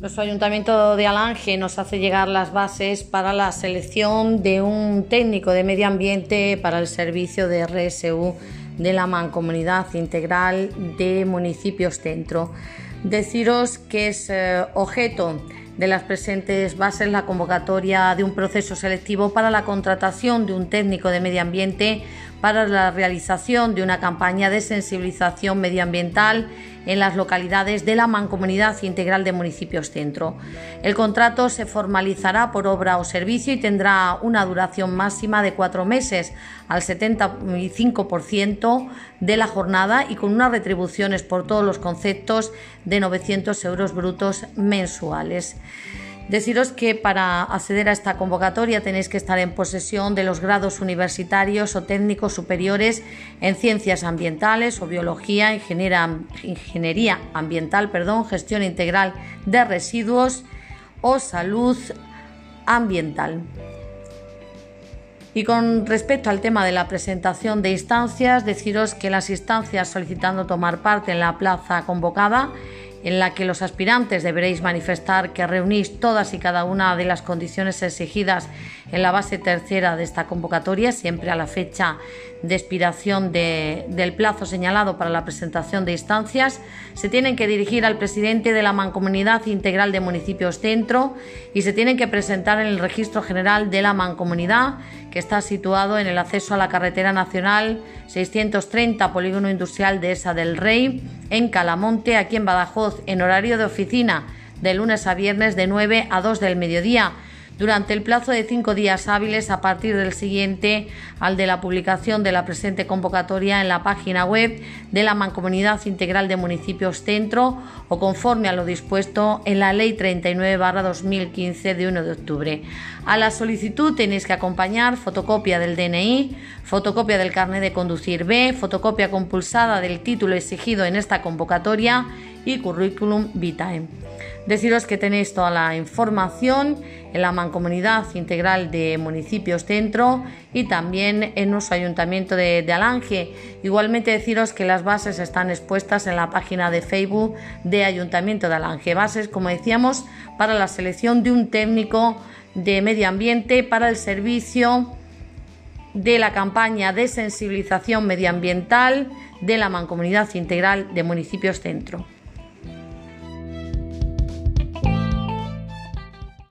Nuestro Ayuntamiento de Alange nos hace llegar las bases para la selección de un técnico de medio ambiente para el servicio de RSU de la Mancomunidad Integral de Municipios Centro. Deciros que es eh, objeto de las presentes bases la convocatoria de un proceso selectivo para la contratación de un técnico de medio ambiente para la realización de una campaña de sensibilización medioambiental en las localidades de la Mancomunidad Integral de Municipios Centro. El contrato se formalizará por obra o servicio y tendrá una duración máxima de cuatro meses al 75% de la jornada y con unas retribuciones por todos los conceptos de 900 euros brutos mensuales. Deciros que para acceder a esta convocatoria tenéis que estar en posesión de los grados universitarios o técnicos superiores en ciencias ambientales o biología, ingeniería ambiental, perdón, gestión integral de residuos o salud ambiental. Y con respecto al tema de la presentación de instancias, deciros que las instancias solicitando tomar parte en la plaza convocada en la que los aspirantes deberéis manifestar que reunís todas y cada una de las condiciones exigidas en la base tercera de esta convocatoria, siempre a la fecha de expiración del plazo señalado para la presentación de instancias, se tienen que dirigir al presidente de la Mancomunidad Integral de Municipios Centro y se tienen que presentar en el Registro General de la Mancomunidad, que está situado en el acceso a la carretera nacional 630 Polígono Industrial de Esa del Rey, en Calamonte, aquí en Badajoz, en horario de oficina de lunes a viernes de 9 a 2 del mediodía durante el plazo de cinco días hábiles a partir del siguiente al de la publicación de la presente convocatoria en la página web de la Mancomunidad Integral de Municipios Centro o conforme a lo dispuesto en la Ley 39-2015 de 1 de octubre. A la solicitud tenéis que acompañar fotocopia del DNI, fotocopia del carnet de conducir B, fotocopia compulsada del título exigido en esta convocatoria y currículum vitae. Deciros que tenéis toda la información en la Mancomunidad Integral de Municipios Centro y también en nuestro Ayuntamiento de, Alange. Igualmente deciros que las bases están expuestas en la página de Facebook de Ayuntamiento de Alange. Bases, como decíamos, para la selección de un técnico de medio ambiente para el servicio de la campaña de sensibilización medioambiental de la Mancomunidad Integral de Municipios Centro.